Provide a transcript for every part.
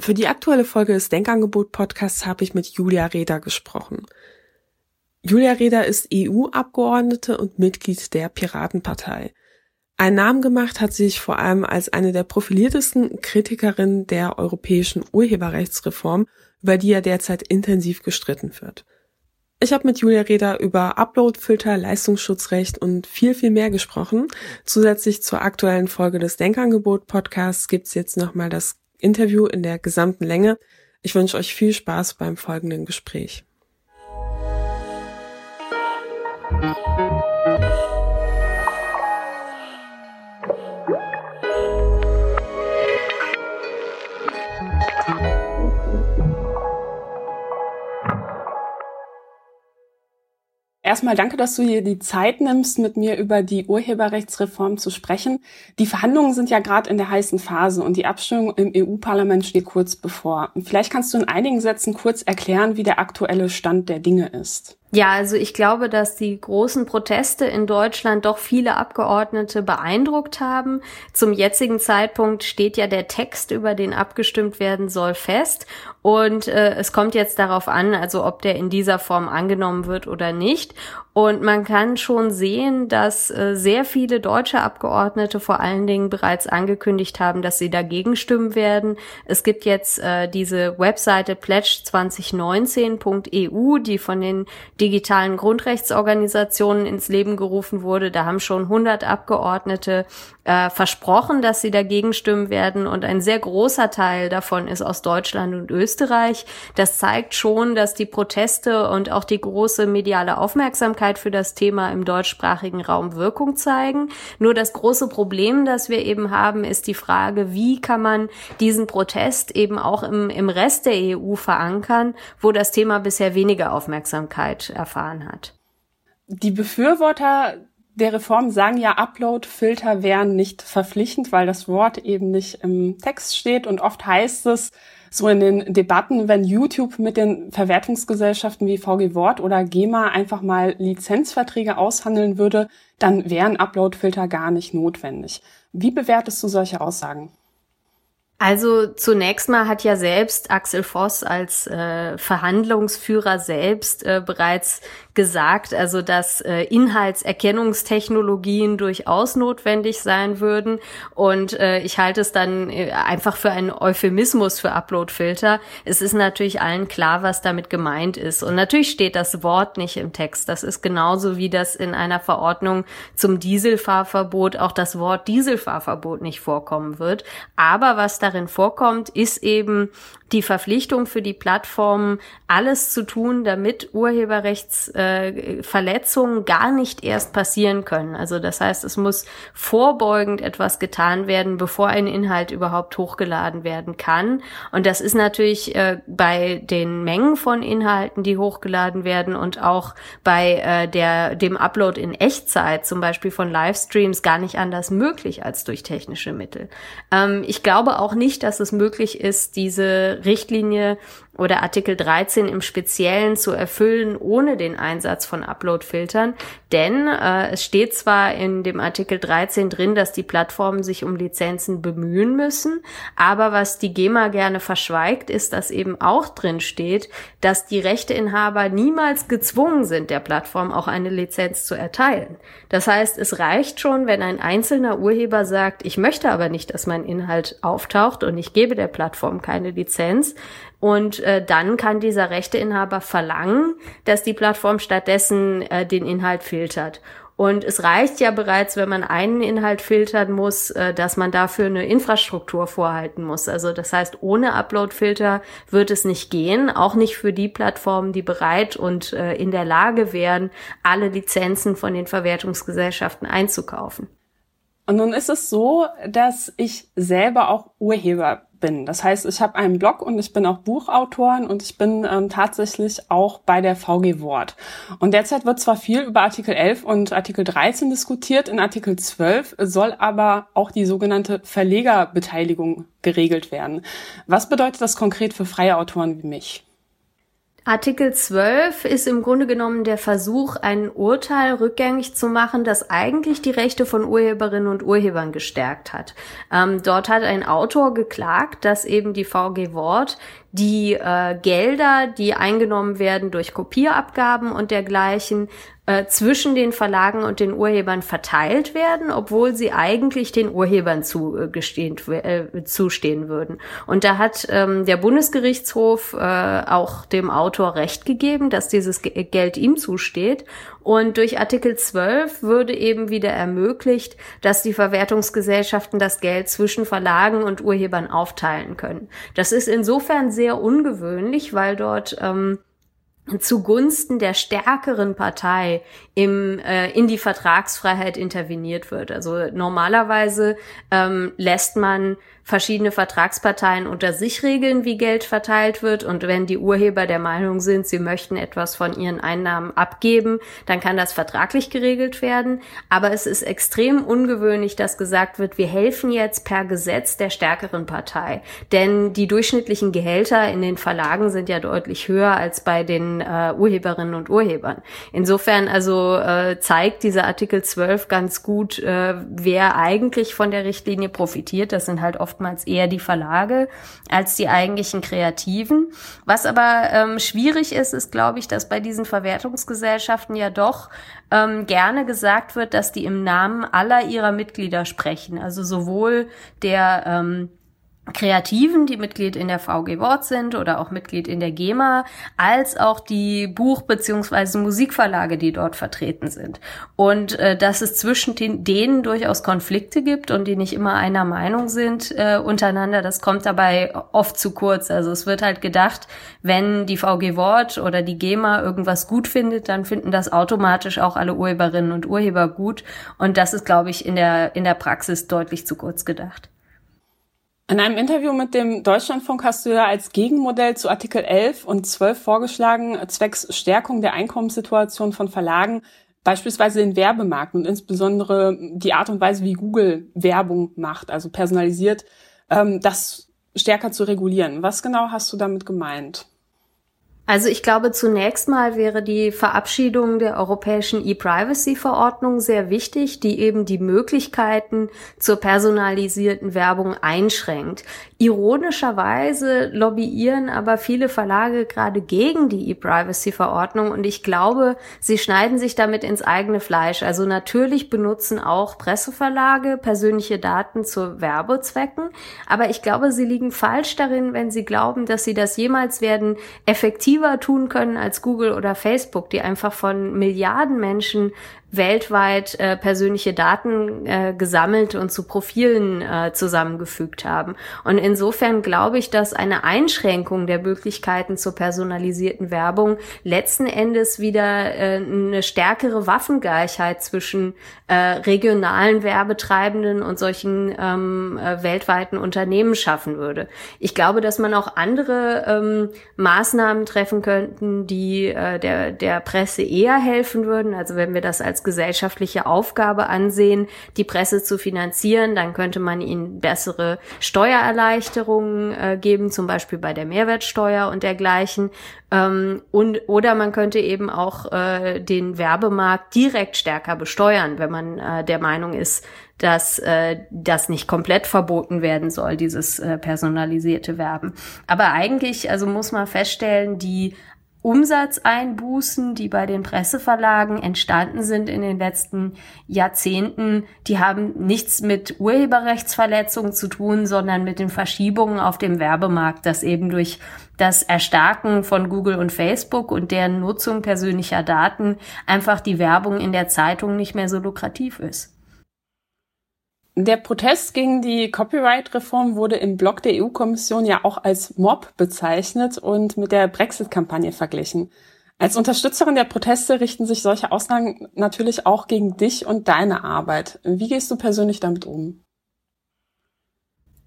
Für die aktuelle Folge des Denkangebot Podcasts habe ich mit Julia Reda gesprochen. Julia Reda ist EU-Abgeordnete und Mitglied der Piratenpartei. Ein Namen gemacht hat sie sich vor allem als eine der profiliertesten Kritikerinnen der europäischen Urheberrechtsreform, über die ja derzeit intensiv gestritten wird. Ich habe mit Julia Reda über Uploadfilter, Leistungsschutzrecht und viel, viel mehr gesprochen. Zusätzlich zur aktuellen Folge des Denkangebot Podcasts gibt's jetzt nochmal das Interview in der gesamten Länge. Ich wünsche euch viel Spaß beim folgenden Gespräch. Erstmal danke, dass du hier die Zeit nimmst, mit mir über die Urheberrechtsreform zu sprechen. Die Verhandlungen sind ja gerade in der heißen Phase und die Abstimmung im EU-Parlament steht kurz bevor. Vielleicht kannst du in einigen Sätzen kurz erklären, wie der aktuelle Stand der Dinge ist. Ja, also ich glaube, dass die großen Proteste in Deutschland doch viele Abgeordnete beeindruckt haben. Zum jetzigen Zeitpunkt steht ja der Text, über den abgestimmt werden soll, fest. Und äh, es kommt jetzt darauf an, also ob der in dieser Form angenommen wird oder nicht. Und man kann schon sehen, dass äh, sehr viele deutsche Abgeordnete vor allen Dingen bereits angekündigt haben, dass sie dagegen stimmen werden. Es gibt jetzt äh, diese Webseite pledge2019.eu, die von den digitalen Grundrechtsorganisationen ins Leben gerufen wurde. Da haben schon 100 Abgeordnete äh, versprochen, dass sie dagegen stimmen werden. Und ein sehr großer Teil davon ist aus Deutschland und Österreich. Das zeigt schon, dass die Proteste und auch die große mediale Aufmerksamkeit Aufmerksamkeit für das Thema im deutschsprachigen Raum Wirkung zeigen. Nur das große Problem, das wir eben haben, ist die Frage, wie kann man diesen Protest eben auch im, im Rest der EU verankern, wo das Thema bisher weniger Aufmerksamkeit erfahren hat. Die Befürworter der Reform sagen ja, Upload-Filter wären nicht verpflichtend, weil das Wort eben nicht im Text steht und oft heißt es, so in den Debatten, wenn YouTube mit den Verwertungsgesellschaften wie VG Wort oder GEMA einfach mal Lizenzverträge aushandeln würde, dann wären Uploadfilter gar nicht notwendig. Wie bewertest du solche Aussagen? Also zunächst mal hat ja selbst Axel Voss als äh, Verhandlungsführer selbst äh, bereits gesagt, also dass äh, Inhaltserkennungstechnologien durchaus notwendig sein würden. Und äh, ich halte es dann äh, einfach für einen Euphemismus für Uploadfilter. Es ist natürlich allen klar, was damit gemeint ist. Und natürlich steht das Wort nicht im Text. Das ist genauso wie das in einer Verordnung zum Dieselfahrverbot auch das Wort Dieselfahrverbot nicht vorkommen wird. Aber was darin vorkommt, ist eben die Verpflichtung für die Plattformen, alles zu tun, damit Urheberrechtsverletzungen äh, gar nicht erst passieren können. Also das heißt, es muss vorbeugend etwas getan werden, bevor ein Inhalt überhaupt hochgeladen werden kann. Und das ist natürlich äh, bei den Mengen von Inhalten, die hochgeladen werden und auch bei äh, der, dem Upload in Echtzeit, zum Beispiel von Livestreams, gar nicht anders möglich als durch technische Mittel. Ähm, ich glaube auch nicht, dass es möglich ist, diese Richtlinie oder Artikel 13 im Speziellen zu erfüllen ohne den Einsatz von Upload-Filtern. Denn äh, es steht zwar in dem Artikel 13 drin, dass die Plattformen sich um Lizenzen bemühen müssen, aber was die GEMA gerne verschweigt, ist, dass eben auch drin steht, dass die Rechteinhaber niemals gezwungen sind, der Plattform auch eine Lizenz zu erteilen. Das heißt, es reicht schon, wenn ein einzelner Urheber sagt, ich möchte aber nicht, dass mein Inhalt auftaucht und ich gebe der Plattform keine Lizenz, und äh, dann kann dieser Rechteinhaber verlangen, dass die Plattform stattdessen äh, den Inhalt filtert. Und es reicht ja bereits, wenn man einen Inhalt filtern muss, äh, dass man dafür eine Infrastruktur vorhalten muss. Also das heißt, ohne Upload-Filter wird es nicht gehen, auch nicht für die Plattformen, die bereit und äh, in der Lage wären, alle Lizenzen von den Verwertungsgesellschaften einzukaufen. Und nun ist es so, dass ich selber auch Urheber bin. Das heißt, ich habe einen Blog und ich bin auch Buchautorin und ich bin ähm, tatsächlich auch bei der VG Wort. Und derzeit wird zwar viel über Artikel 11 und Artikel 13 diskutiert, in Artikel 12 soll aber auch die sogenannte Verlegerbeteiligung geregelt werden. Was bedeutet das konkret für freie Autoren wie mich? Artikel 12 ist im Grunde genommen der Versuch, ein Urteil rückgängig zu machen, das eigentlich die Rechte von Urheberinnen und Urhebern gestärkt hat. Ähm, dort hat ein Autor geklagt, dass eben die VG Wort die äh, Gelder, die eingenommen werden durch Kopierabgaben und dergleichen, äh, zwischen den Verlagen und den Urhebern verteilt werden, obwohl sie eigentlich den Urhebern zugestehen, äh, zustehen würden. Und da hat ähm, der Bundesgerichtshof äh, auch dem Autor Recht gegeben, dass dieses Geld ihm zusteht. Und durch Artikel 12 würde eben wieder ermöglicht, dass die Verwertungsgesellschaften das Geld zwischen Verlagen und Urhebern aufteilen können. Das ist insofern sehr ungewöhnlich, weil dort ähm, zugunsten der stärkeren Partei im, äh, in die Vertragsfreiheit interveniert wird. Also normalerweise ähm, lässt man verschiedene Vertragsparteien unter sich regeln, wie Geld verteilt wird. Und wenn die Urheber der Meinung sind, sie möchten etwas von ihren Einnahmen abgeben, dann kann das vertraglich geregelt werden. Aber es ist extrem ungewöhnlich, dass gesagt wird, wir helfen jetzt per Gesetz der stärkeren Partei. Denn die durchschnittlichen Gehälter in den Verlagen sind ja deutlich höher als bei den äh, Urheberinnen und Urhebern. Insofern also äh, zeigt dieser Artikel 12 ganz gut, äh, wer eigentlich von der Richtlinie profitiert. Das sind halt oft oftmals eher die Verlage als die eigentlichen Kreativen. Was aber ähm, schwierig ist, ist, glaube ich, dass bei diesen Verwertungsgesellschaften ja doch ähm, gerne gesagt wird, dass die im Namen aller ihrer Mitglieder sprechen. Also sowohl der ähm, Kreativen, die Mitglied in der VG Wort sind oder auch Mitglied in der GEMA, als auch die Buch- bzw. Musikverlage, die dort vertreten sind. Und äh, dass es zwischen den, denen durchaus Konflikte gibt und die nicht immer einer Meinung sind äh, untereinander, das kommt dabei oft zu kurz. Also es wird halt gedacht, wenn die VG Wort oder die GEMA irgendwas gut findet, dann finden das automatisch auch alle Urheberinnen und Urheber gut. Und das ist, glaube ich, in der, in der Praxis deutlich zu kurz gedacht. In einem Interview mit dem Deutschlandfunk hast du ja als Gegenmodell zu Artikel 11 und 12 vorgeschlagen, zwecks Stärkung der Einkommenssituation von Verlagen, beispielsweise den Werbemarkt und insbesondere die Art und Weise, wie Google Werbung macht, also personalisiert, ähm, das stärker zu regulieren. Was genau hast du damit gemeint? Also ich glaube, zunächst mal wäre die Verabschiedung der europäischen E-Privacy-Verordnung sehr wichtig, die eben die Möglichkeiten zur personalisierten Werbung einschränkt. Ironischerweise lobbyieren aber viele Verlage gerade gegen die E-Privacy-Verordnung und ich glaube, sie schneiden sich damit ins eigene Fleisch. Also natürlich benutzen auch Presseverlage persönliche Daten zu Werbezwecken, aber ich glaube, sie liegen falsch darin, wenn sie glauben, dass sie das jemals werden effektiv effektiver tun können als Google oder Facebook, die einfach von Milliarden Menschen weltweit äh, persönliche Daten äh, gesammelt und zu Profilen äh, zusammengefügt haben. Und insofern glaube ich, dass eine Einschränkung der Möglichkeiten zur personalisierten Werbung letzten Endes wieder äh, eine stärkere Waffengleichheit zwischen äh, regionalen Werbetreibenden und solchen ähm, äh, weltweiten Unternehmen schaffen würde. Ich glaube, dass man auch andere ähm, Maßnahmen treffen könnten, die äh, der, der Presse eher helfen würden. Also wenn wir das als als gesellschaftliche Aufgabe ansehen, die Presse zu finanzieren, dann könnte man ihnen bessere Steuererleichterungen äh, geben, zum Beispiel bei der Mehrwertsteuer und dergleichen. Ähm, und, oder man könnte eben auch äh, den Werbemarkt direkt stärker besteuern, wenn man äh, der Meinung ist, dass äh, das nicht komplett verboten werden soll, dieses äh, personalisierte Werben. Aber eigentlich, also muss man feststellen, die Umsatzeinbußen, die bei den Presseverlagen entstanden sind in den letzten Jahrzehnten, die haben nichts mit Urheberrechtsverletzungen zu tun, sondern mit den Verschiebungen auf dem Werbemarkt, das eben durch das Erstarken von Google und Facebook und deren Nutzung persönlicher Daten einfach die Werbung in der Zeitung nicht mehr so lukrativ ist. Der Protest gegen die Copyright-Reform wurde im Blog der EU-Kommission ja auch als Mob bezeichnet und mit der Brexit-Kampagne verglichen. Als Unterstützerin der Proteste richten sich solche Aussagen natürlich auch gegen dich und deine Arbeit. Wie gehst du persönlich damit um?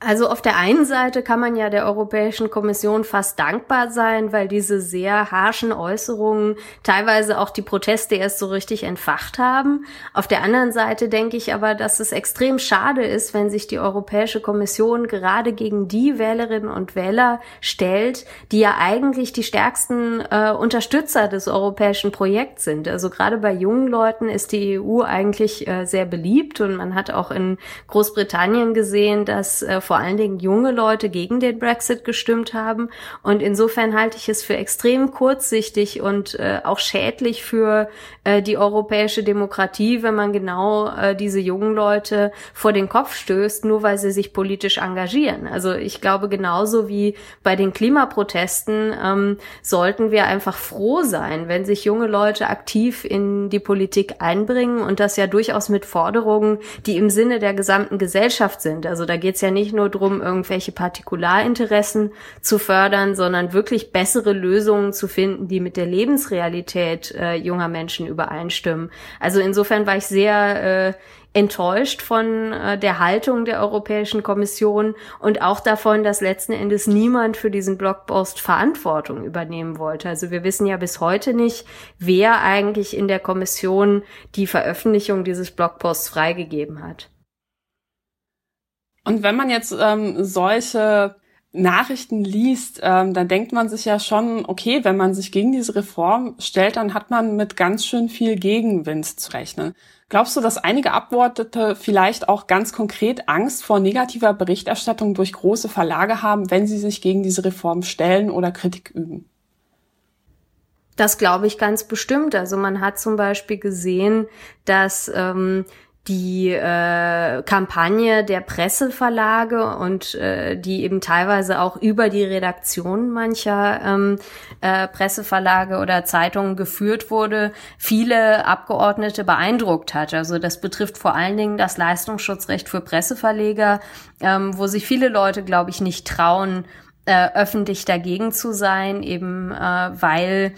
Also auf der einen Seite kann man ja der Europäischen Kommission fast dankbar sein, weil diese sehr harschen Äußerungen teilweise auch die Proteste erst so richtig entfacht haben. Auf der anderen Seite denke ich aber, dass es extrem schade ist, wenn sich die Europäische Kommission gerade gegen die Wählerinnen und Wähler stellt, die ja eigentlich die stärksten äh, Unterstützer des europäischen Projekts sind. Also gerade bei jungen Leuten ist die EU eigentlich äh, sehr beliebt und man hat auch in Großbritannien gesehen, dass äh, vor allen Dingen junge Leute gegen den Brexit gestimmt haben. Und insofern halte ich es für extrem kurzsichtig und äh, auch schädlich für äh, die europäische Demokratie, wenn man genau äh, diese jungen Leute vor den Kopf stößt, nur weil sie sich politisch engagieren. Also ich glaube, genauso wie bei den Klimaprotesten ähm, sollten wir einfach froh sein, wenn sich junge Leute aktiv in die Politik einbringen und das ja durchaus mit Forderungen, die im Sinne der gesamten Gesellschaft sind. Also da geht es ja nicht nur nur drum, irgendwelche Partikularinteressen zu fördern, sondern wirklich bessere Lösungen zu finden, die mit der Lebensrealität äh, junger Menschen übereinstimmen. Also insofern war ich sehr äh, enttäuscht von äh, der Haltung der Europäischen Kommission und auch davon, dass letzten Endes niemand für diesen Blogpost Verantwortung übernehmen wollte. Also wir wissen ja bis heute nicht, wer eigentlich in der Kommission die Veröffentlichung dieses Blogposts freigegeben hat. Und wenn man jetzt ähm, solche Nachrichten liest, ähm, dann denkt man sich ja schon, okay, wenn man sich gegen diese Reform stellt, dann hat man mit ganz schön viel Gegenwind zu rechnen. Glaubst du, dass einige Abgeordnete vielleicht auch ganz konkret Angst vor negativer Berichterstattung durch große Verlage haben, wenn sie sich gegen diese Reform stellen oder Kritik üben? Das glaube ich ganz bestimmt. Also man hat zum Beispiel gesehen, dass ähm, die äh, Kampagne der Presseverlage und äh, die eben teilweise auch über die Redaktion mancher ähm, äh, Presseverlage oder Zeitungen geführt wurde, viele Abgeordnete beeindruckt hat. Also das betrifft vor allen Dingen das Leistungsschutzrecht für Presseverleger, ähm, wo sich viele Leute, glaube ich, nicht trauen, äh, öffentlich dagegen zu sein, eben äh, weil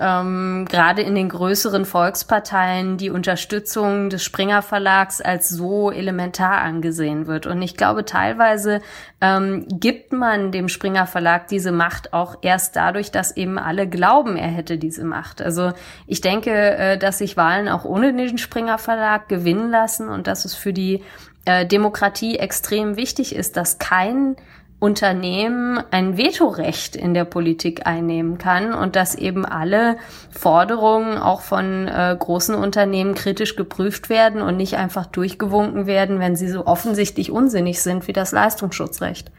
ähm, gerade in den größeren Volksparteien die Unterstützung des Springer Verlags als so elementar angesehen wird. Und ich glaube, teilweise ähm, gibt man dem Springer Verlag diese Macht auch erst dadurch, dass eben alle glauben, er hätte diese Macht. Also ich denke, äh, dass sich Wahlen auch ohne den Springer Verlag gewinnen lassen und dass es für die äh, Demokratie extrem wichtig ist, dass kein Unternehmen ein Vetorecht in der Politik einnehmen kann und dass eben alle Forderungen auch von äh, großen Unternehmen kritisch geprüft werden und nicht einfach durchgewunken werden, wenn sie so offensichtlich unsinnig sind wie das Leistungsschutzrecht.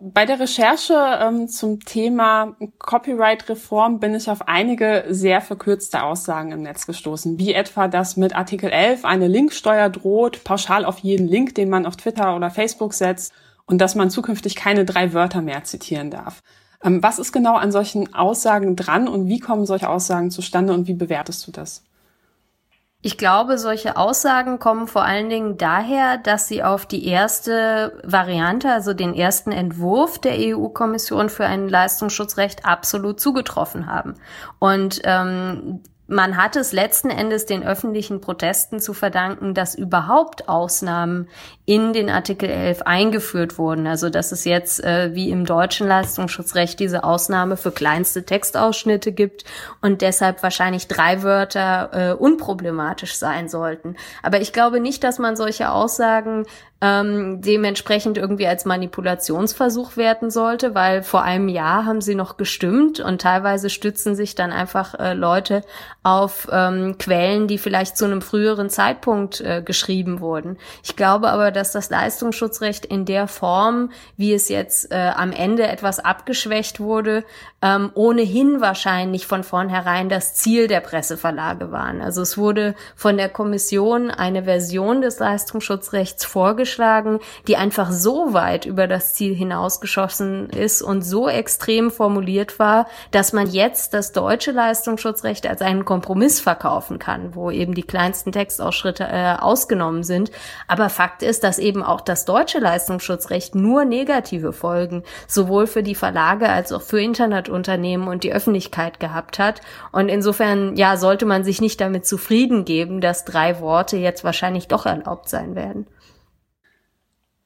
Bei der Recherche ähm, zum Thema Copyright-Reform bin ich auf einige sehr verkürzte Aussagen im Netz gestoßen, wie etwa, dass mit Artikel 11 eine Linksteuer droht, pauschal auf jeden Link, den man auf Twitter oder Facebook setzt und dass man zukünftig keine drei Wörter mehr zitieren darf. Ähm, was ist genau an solchen Aussagen dran und wie kommen solche Aussagen zustande und wie bewertest du das? Ich glaube, solche Aussagen kommen vor allen Dingen daher, dass sie auf die erste Variante, also den ersten Entwurf der EU-Kommission für ein Leistungsschutzrecht absolut zugetroffen haben. Und ähm, man hat es letzten Endes den öffentlichen Protesten zu verdanken, dass überhaupt Ausnahmen in den Artikel 11 eingeführt wurden. Also dass es jetzt äh, wie im deutschen Leistungsschutzrecht diese Ausnahme für kleinste Textausschnitte gibt und deshalb wahrscheinlich drei Wörter äh, unproblematisch sein sollten. Aber ich glaube nicht, dass man solche Aussagen ähm, dementsprechend irgendwie als Manipulationsversuch werten sollte, weil vor einem Jahr haben sie noch gestimmt und teilweise stützen sich dann einfach äh, Leute auf ähm, Quellen, die vielleicht zu einem früheren Zeitpunkt äh, geschrieben wurden. Ich glaube aber, dass das Leistungsschutzrecht in der Form, wie es jetzt äh, am Ende etwas abgeschwächt wurde, ähm, ohnehin wahrscheinlich von vornherein das Ziel der Presseverlage waren. Also es wurde von der Kommission eine Version des Leistungsschutzrechts vorgeschlagen, die einfach so weit über das Ziel hinausgeschossen ist und so extrem formuliert war, dass man jetzt das deutsche Leistungsschutzrecht als einen Kompromiss verkaufen kann, wo eben die kleinsten Textausschritte äh, ausgenommen sind. Aber Fakt ist, dass eben auch das deutsche Leistungsschutzrecht nur negative Folgen sowohl für die Verlage als auch für Internet Unternehmen und die Öffentlichkeit gehabt hat. Und insofern, ja, sollte man sich nicht damit zufrieden geben, dass drei Worte jetzt wahrscheinlich doch erlaubt sein werden.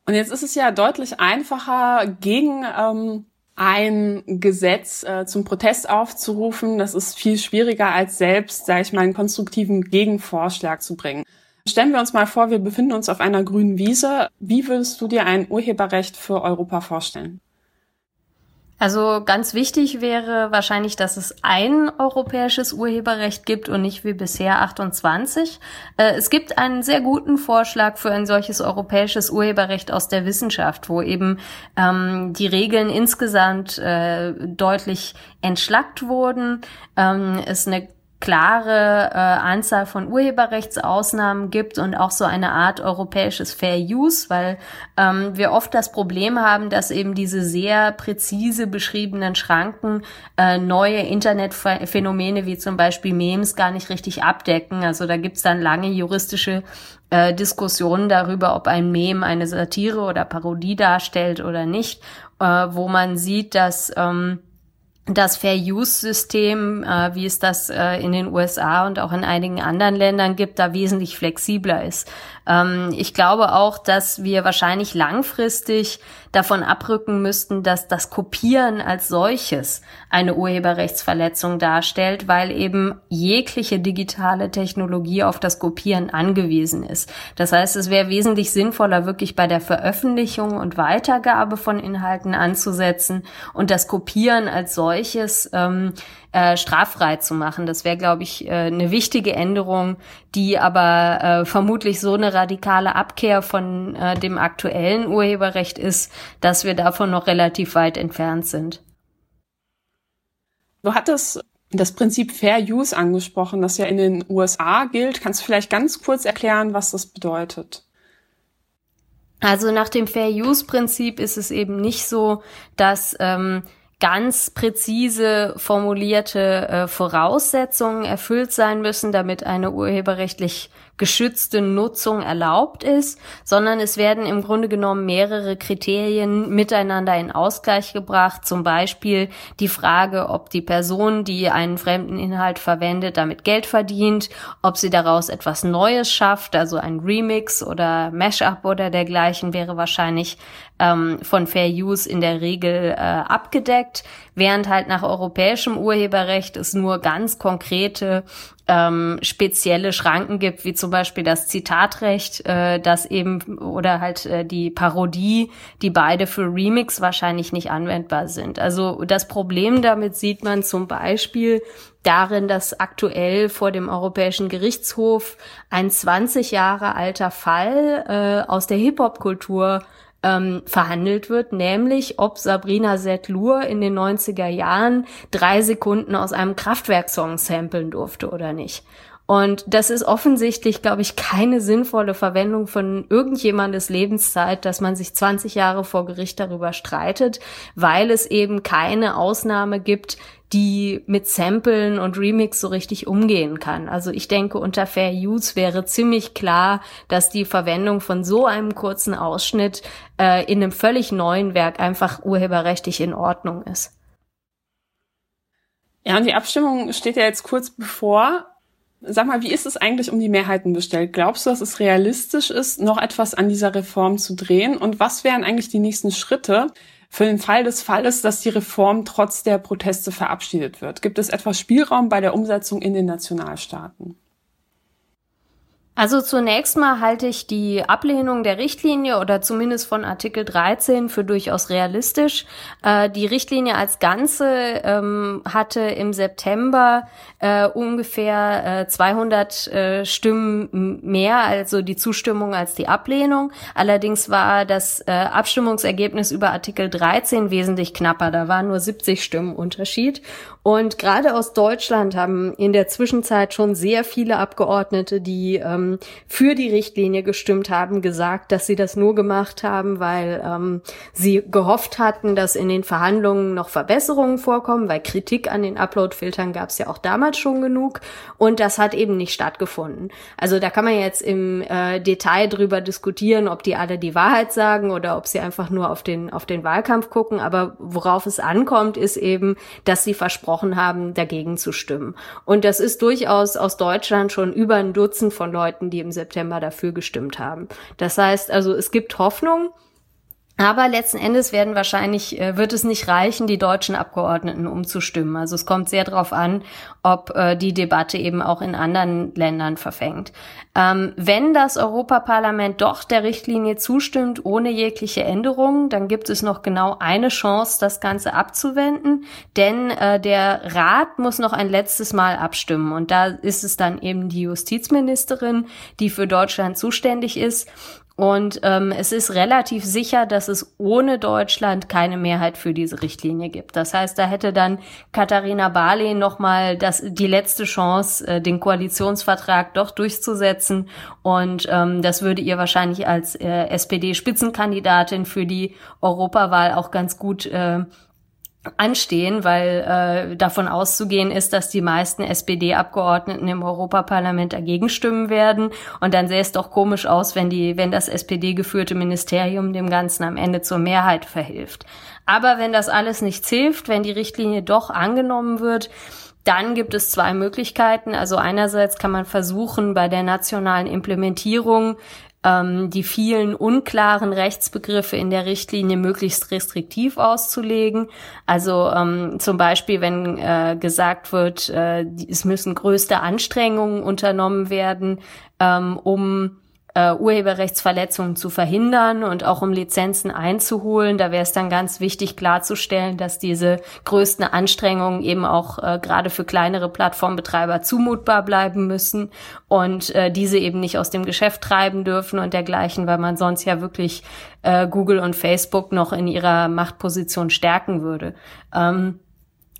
Und jetzt ist es ja deutlich einfacher, gegen ähm, ein Gesetz äh, zum Protest aufzurufen. Das ist viel schwieriger, als selbst, sage ich mal, einen konstruktiven Gegenvorschlag zu bringen. Stellen wir uns mal vor, wir befinden uns auf einer grünen Wiese. Wie würdest du dir ein Urheberrecht für Europa vorstellen? Also ganz wichtig wäre wahrscheinlich, dass es ein europäisches Urheberrecht gibt und nicht wie bisher 28. Äh, es gibt einen sehr guten Vorschlag für ein solches europäisches Urheberrecht aus der Wissenschaft, wo eben ähm, die Regeln insgesamt äh, deutlich entschlackt wurden, ähm, es eine klare äh, Anzahl von Urheberrechtsausnahmen gibt und auch so eine Art europäisches Fair Use, weil ähm, wir oft das Problem haben, dass eben diese sehr präzise beschriebenen Schranken äh, neue Internetphänomene wie zum Beispiel Memes gar nicht richtig abdecken. Also da gibt's dann lange juristische äh, Diskussionen darüber, ob ein Meme eine Satire oder Parodie darstellt oder nicht, äh, wo man sieht, dass ähm, das Fair-Use-System, äh, wie es das äh, in den USA und auch in einigen anderen Ländern gibt, da wesentlich flexibler ist. Ähm, ich glaube auch, dass wir wahrscheinlich langfristig davon abrücken müssten, dass das Kopieren als solches eine Urheberrechtsverletzung darstellt, weil eben jegliche digitale Technologie auf das Kopieren angewiesen ist. Das heißt, es wäre wesentlich sinnvoller, wirklich bei der Veröffentlichung und Weitergabe von Inhalten anzusetzen und das Kopieren als solches ähm, äh, straffrei zu machen. Das wäre, glaube ich, äh, eine wichtige Änderung, die aber äh, vermutlich so eine radikale Abkehr von äh, dem aktuellen Urheberrecht ist, dass wir davon noch relativ weit entfernt sind. Du hattest das Prinzip Fair Use angesprochen, das ja in den USA gilt. Kannst du vielleicht ganz kurz erklären, was das bedeutet? Also nach dem Fair Use Prinzip ist es eben nicht so, dass ähm, ganz präzise formulierte äh, Voraussetzungen erfüllt sein müssen, damit eine urheberrechtlich geschützte Nutzung erlaubt ist, sondern es werden im Grunde genommen mehrere Kriterien miteinander in Ausgleich gebracht. Zum Beispiel die Frage, ob die Person, die einen fremden Inhalt verwendet, damit Geld verdient, ob sie daraus etwas Neues schafft, also ein Remix oder Mashup oder dergleichen wäre wahrscheinlich ähm, von Fair Use in der Regel äh, abgedeckt, während halt nach europäischem Urheberrecht es nur ganz konkrete ähm, spezielle Schranken gibt, wie zum Beispiel das Zitatrecht, äh, das eben oder halt äh, die Parodie, die beide für Remix wahrscheinlich nicht anwendbar sind. Also das Problem damit sieht man zum Beispiel darin, dass aktuell vor dem Europäischen Gerichtshof ein 20 Jahre alter Fall äh, aus der Hip-Hop-Kultur ähm, verhandelt wird, nämlich ob Sabrina Setlur in den 90er Jahren drei Sekunden aus einem Kraftwerksong samplen durfte oder nicht. Und das ist offensichtlich, glaube ich, keine sinnvolle Verwendung von irgendjemandes Lebenszeit, dass man sich 20 Jahre vor Gericht darüber streitet, weil es eben keine Ausnahme gibt, die mit Samplen und Remix so richtig umgehen kann. Also ich denke, unter Fair Use wäre ziemlich klar, dass die Verwendung von so einem kurzen Ausschnitt äh, in einem völlig neuen Werk einfach urheberrechtlich in Ordnung ist. Ja, und die Abstimmung steht ja jetzt kurz bevor. Sag mal, wie ist es eigentlich um die Mehrheiten bestellt? Glaubst du, dass es realistisch ist, noch etwas an dieser Reform zu drehen? Und was wären eigentlich die nächsten Schritte, für den Fall des Falles, dass die Reform trotz der Proteste verabschiedet wird? Gibt es etwas Spielraum bei der Umsetzung in den Nationalstaaten? Also zunächst mal halte ich die Ablehnung der Richtlinie oder zumindest von Artikel 13 für durchaus realistisch. Äh, die Richtlinie als Ganze ähm, hatte im September äh, ungefähr äh, 200 äh, Stimmen mehr, also die Zustimmung als die Ablehnung. Allerdings war das äh, Abstimmungsergebnis über Artikel 13 wesentlich knapper. Da waren nur 70 Stimmen Unterschied. Und gerade aus Deutschland haben in der Zwischenzeit schon sehr viele Abgeordnete, die ähm, für die Richtlinie gestimmt haben, gesagt, dass sie das nur gemacht haben, weil ähm, sie gehofft hatten, dass in den Verhandlungen noch Verbesserungen vorkommen, weil Kritik an den Upload-Filtern gab es ja auch damals schon genug. Und das hat eben nicht stattgefunden. Also da kann man jetzt im äh, Detail drüber diskutieren, ob die alle die Wahrheit sagen oder ob sie einfach nur auf den, auf den Wahlkampf gucken. Aber worauf es ankommt, ist eben, dass sie versprochen haben, dagegen zu stimmen. Und das ist durchaus aus Deutschland schon über ein Dutzend von Leuten, die im September dafür gestimmt haben. Das heißt also, es gibt Hoffnung. Aber letzten Endes werden wahrscheinlich, äh, wird es nicht reichen, die deutschen Abgeordneten umzustimmen. Also es kommt sehr darauf an, ob äh, die Debatte eben auch in anderen Ländern verfängt. Ähm, wenn das Europaparlament doch der Richtlinie zustimmt, ohne jegliche Änderungen, dann gibt es noch genau eine Chance, das Ganze abzuwenden. Denn äh, der Rat muss noch ein letztes Mal abstimmen. Und da ist es dann eben die Justizministerin, die für Deutschland zuständig ist. Und ähm, es ist relativ sicher, dass es ohne Deutschland keine Mehrheit für diese Richtlinie gibt. Das heißt, da hätte dann Katharina Barley nochmal das, die letzte Chance, äh, den Koalitionsvertrag doch durchzusetzen. Und ähm, das würde ihr wahrscheinlich als äh, SPD-Spitzenkandidatin für die Europawahl auch ganz gut äh, anstehen, weil äh, davon auszugehen ist, dass die meisten SPD-Abgeordneten im Europaparlament dagegen stimmen werden. Und dann sähe es doch komisch aus, wenn die, wenn das SPD-geführte Ministerium dem Ganzen am Ende zur Mehrheit verhilft. Aber wenn das alles nichts hilft, wenn die Richtlinie doch angenommen wird, dann gibt es zwei Möglichkeiten. Also einerseits kann man versuchen, bei der nationalen Implementierung ähm, die vielen unklaren Rechtsbegriffe in der Richtlinie möglichst restriktiv auszulegen. Also ähm, zum Beispiel, wenn äh, gesagt wird, äh, es müssen größte Anstrengungen unternommen werden, ähm, um äh, Urheberrechtsverletzungen zu verhindern und auch um Lizenzen einzuholen. Da wäre es dann ganz wichtig klarzustellen, dass diese größten Anstrengungen eben auch äh, gerade für kleinere Plattformbetreiber zumutbar bleiben müssen und äh, diese eben nicht aus dem Geschäft treiben dürfen und dergleichen, weil man sonst ja wirklich äh, Google und Facebook noch in ihrer Machtposition stärken würde. Ähm,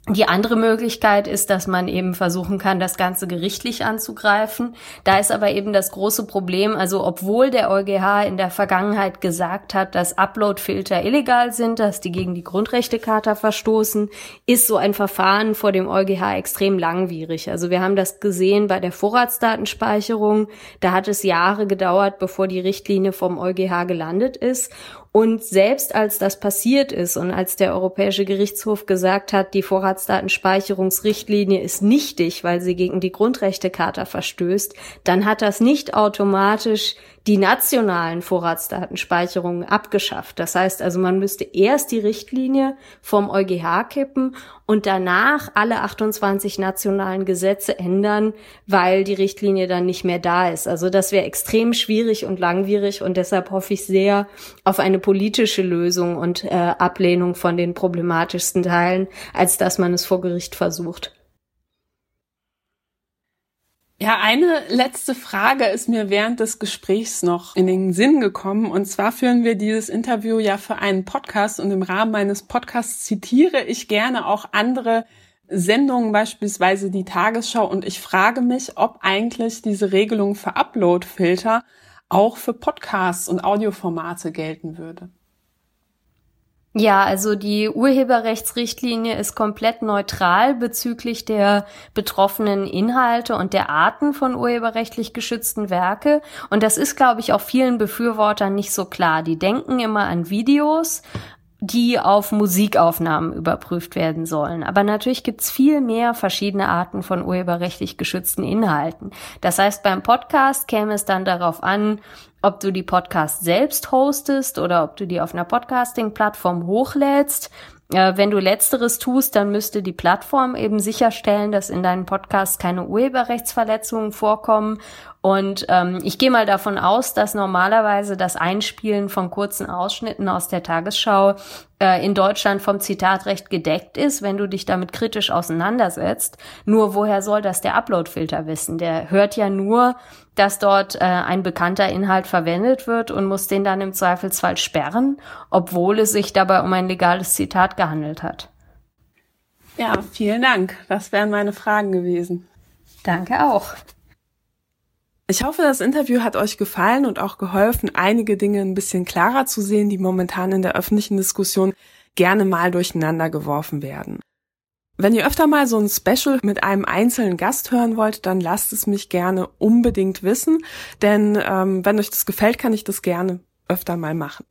die andere Möglichkeit ist, dass man eben versuchen kann, das Ganze gerichtlich anzugreifen. Da ist aber eben das große Problem, also obwohl der EuGH in der Vergangenheit gesagt hat, dass Uploadfilter illegal sind, dass die gegen die Grundrechtecharta verstoßen, ist so ein Verfahren vor dem EuGH extrem langwierig. Also wir haben das gesehen bei der Vorratsdatenspeicherung. Da hat es Jahre gedauert, bevor die Richtlinie vom EuGH gelandet ist. Und selbst als das passiert ist und als der Europäische Gerichtshof gesagt hat, die Vorratsdatenspeicherungsrichtlinie ist nichtig, weil sie gegen die Grundrechtecharta verstößt, dann hat das nicht automatisch die nationalen Vorratsdatenspeicherungen abgeschafft. Das heißt also, man müsste erst die Richtlinie vom EuGH kippen und danach alle 28 nationalen Gesetze ändern, weil die Richtlinie dann nicht mehr da ist. Also das wäre extrem schwierig und langwierig und deshalb hoffe ich sehr auf eine politische Lösung und äh, Ablehnung von den problematischsten Teilen, als dass man es vor Gericht versucht. Ja, eine letzte Frage ist mir während des Gesprächs noch in den Sinn gekommen. Und zwar führen wir dieses Interview ja für einen Podcast und im Rahmen meines Podcasts zitiere ich gerne auch andere Sendungen, beispielsweise die Tagesschau. Und ich frage mich, ob eigentlich diese Regelung für Upload-Filter auch für Podcasts und Audioformate gelten würde. Ja, also die Urheberrechtsrichtlinie ist komplett neutral bezüglich der betroffenen Inhalte und der Arten von urheberrechtlich geschützten Werke. Und das ist, glaube ich, auch vielen Befürwortern nicht so klar. Die denken immer an Videos, die auf Musikaufnahmen überprüft werden sollen. Aber natürlich gibt's viel mehr verschiedene Arten von urheberrechtlich geschützten Inhalten. Das heißt, beim Podcast käme es dann darauf an, ob du die Podcast selbst hostest oder ob du die auf einer Podcasting-Plattform hochlädst. Äh, wenn du letzteres tust, dann müsste die Plattform eben sicherstellen, dass in deinen Podcasts keine Urheberrechtsverletzungen vorkommen und ähm, ich gehe mal davon aus, dass normalerweise das Einspielen von kurzen Ausschnitten aus der Tagesschau äh, in Deutschland vom Zitatrecht gedeckt ist, wenn du dich damit kritisch auseinandersetzt. Nur woher soll das der Uploadfilter wissen? Der hört ja nur, dass dort äh, ein bekannter Inhalt verwendet wird und muss den dann im Zweifelsfall sperren, obwohl es sich dabei um ein legales Zitat gehandelt hat. Ja, vielen Dank. Das wären meine Fragen gewesen. Danke auch. Ich hoffe, das Interview hat euch gefallen und auch geholfen, einige Dinge ein bisschen klarer zu sehen, die momentan in der öffentlichen Diskussion gerne mal durcheinander geworfen werden. Wenn ihr öfter mal so ein Special mit einem einzelnen Gast hören wollt, dann lasst es mich gerne unbedingt wissen, denn ähm, wenn euch das gefällt, kann ich das gerne öfter mal machen.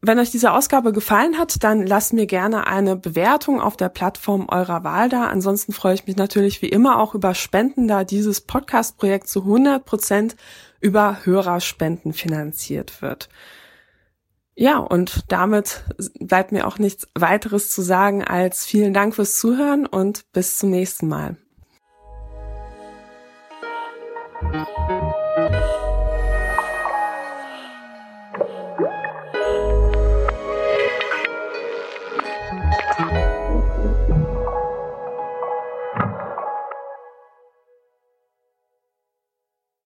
Wenn euch diese Ausgabe gefallen hat, dann lasst mir gerne eine Bewertung auf der Plattform eurer Wahl da. Ansonsten freue ich mich natürlich wie immer auch über Spenden, da dieses Podcast-Projekt zu 100 Prozent über Hörerspenden finanziert wird. Ja, und damit bleibt mir auch nichts weiteres zu sagen als vielen Dank fürs Zuhören und bis zum nächsten Mal.